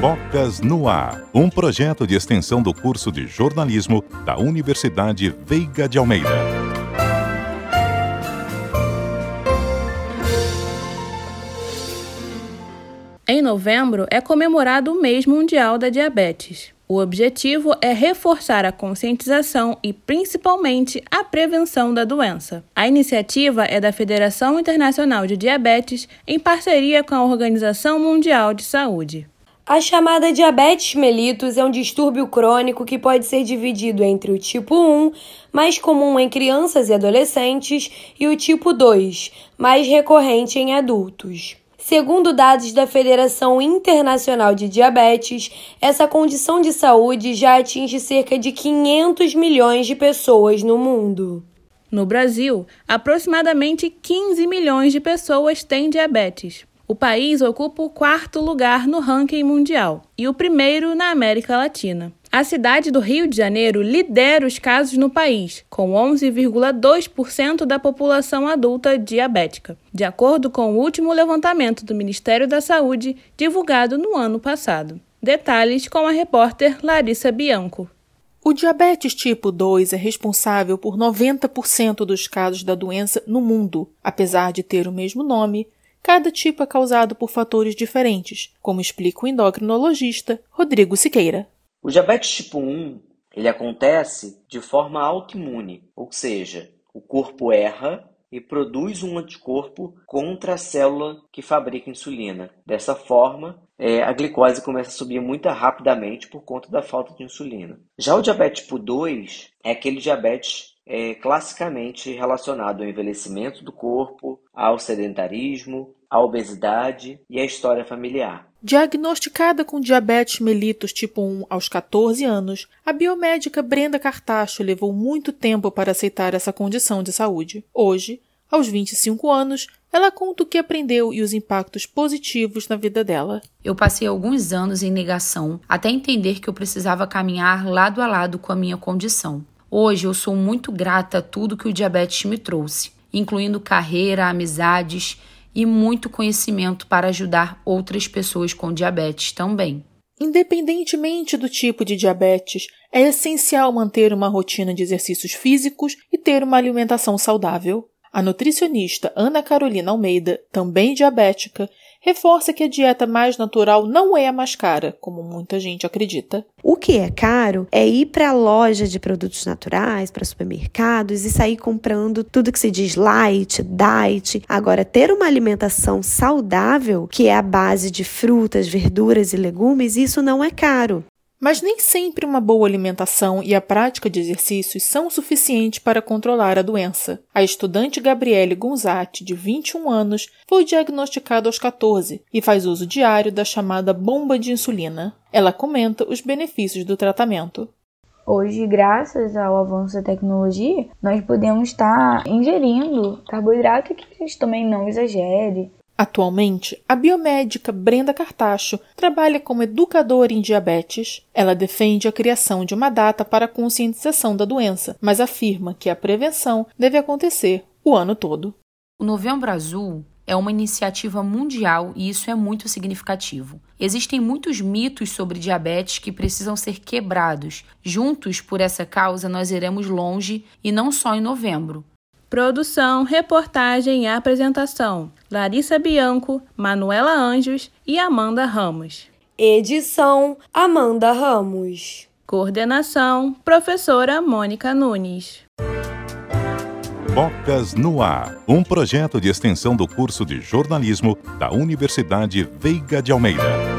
Bocas no Ar, um projeto de extensão do curso de jornalismo da Universidade Veiga de Almeida. Em novembro é comemorado o mês mundial da diabetes. O objetivo é reforçar a conscientização e, principalmente, a prevenção da doença. A iniciativa é da Federação Internacional de Diabetes, em parceria com a Organização Mundial de Saúde. A chamada diabetes mellitus é um distúrbio crônico que pode ser dividido entre o tipo 1, mais comum em crianças e adolescentes, e o tipo 2, mais recorrente em adultos. Segundo dados da Federação Internacional de Diabetes, essa condição de saúde já atinge cerca de 500 milhões de pessoas no mundo. No Brasil, aproximadamente 15 milhões de pessoas têm diabetes. O país ocupa o quarto lugar no ranking mundial e o primeiro na América Latina. A cidade do Rio de Janeiro lidera os casos no país, com 11,2% da população adulta diabética, de acordo com o último levantamento do Ministério da Saúde, divulgado no ano passado. Detalhes com a repórter Larissa Bianco. O diabetes tipo 2 é responsável por 90% dos casos da doença no mundo. Apesar de ter o mesmo nome, cada tipo é causado por fatores diferentes, como explica o endocrinologista Rodrigo Siqueira. O diabetes tipo 1 ele acontece de forma autoimune, ou seja, o corpo erra e produz um anticorpo contra a célula que fabrica insulina. Dessa forma, é, a glicose começa a subir muito rapidamente por conta da falta de insulina. Já o diabetes tipo 2 é aquele diabetes é, classicamente relacionado ao envelhecimento do corpo, ao sedentarismo, à obesidade e à história familiar. Diagnosticada com diabetes mellitus tipo 1 aos 14 anos, a biomédica Brenda Cartacho levou muito tempo para aceitar essa condição de saúde. Hoje, aos 25 anos, ela conta o que aprendeu e os impactos positivos na vida dela. Eu passei alguns anos em negação até entender que eu precisava caminhar lado a lado com a minha condição. Hoje eu sou muito grata a tudo que o diabetes me trouxe, incluindo carreira, amizades e muito conhecimento para ajudar outras pessoas com diabetes também. Independentemente do tipo de diabetes, é essencial manter uma rotina de exercícios físicos e ter uma alimentação saudável. A nutricionista Ana Carolina Almeida, também diabética, reforça que a dieta mais natural não é a mais cara, como muita gente acredita. O que é caro é ir para a loja de produtos naturais, para supermercados e sair comprando tudo que se diz light, diet. Agora, ter uma alimentação saudável, que é a base de frutas, verduras e legumes, isso não é caro. Mas nem sempre uma boa alimentação e a prática de exercícios são suficientes para controlar a doença. A estudante Gabriele Gonzatti, de 21 anos, foi diagnosticada aos 14 e faz uso diário da chamada bomba de insulina. Ela comenta os benefícios do tratamento. Hoje, graças ao avanço da tecnologia, nós podemos estar ingerindo carboidrato que a gente também não exagere, Atualmente, a biomédica Brenda Cartacho trabalha como educadora em diabetes. Ela defende a criação de uma data para a conscientização da doença, mas afirma que a prevenção deve acontecer o ano todo. O Novembro Azul é uma iniciativa mundial e isso é muito significativo. Existem muitos mitos sobre diabetes que precisam ser quebrados. Juntos, por essa causa, nós iremos longe e não só em novembro. Produção, reportagem e apresentação: Larissa Bianco, Manuela Anjos e Amanda Ramos. Edição: Amanda Ramos. Coordenação: Professora Mônica Nunes. Bocas no Ar, um projeto de extensão do curso de jornalismo da Universidade Veiga de Almeida.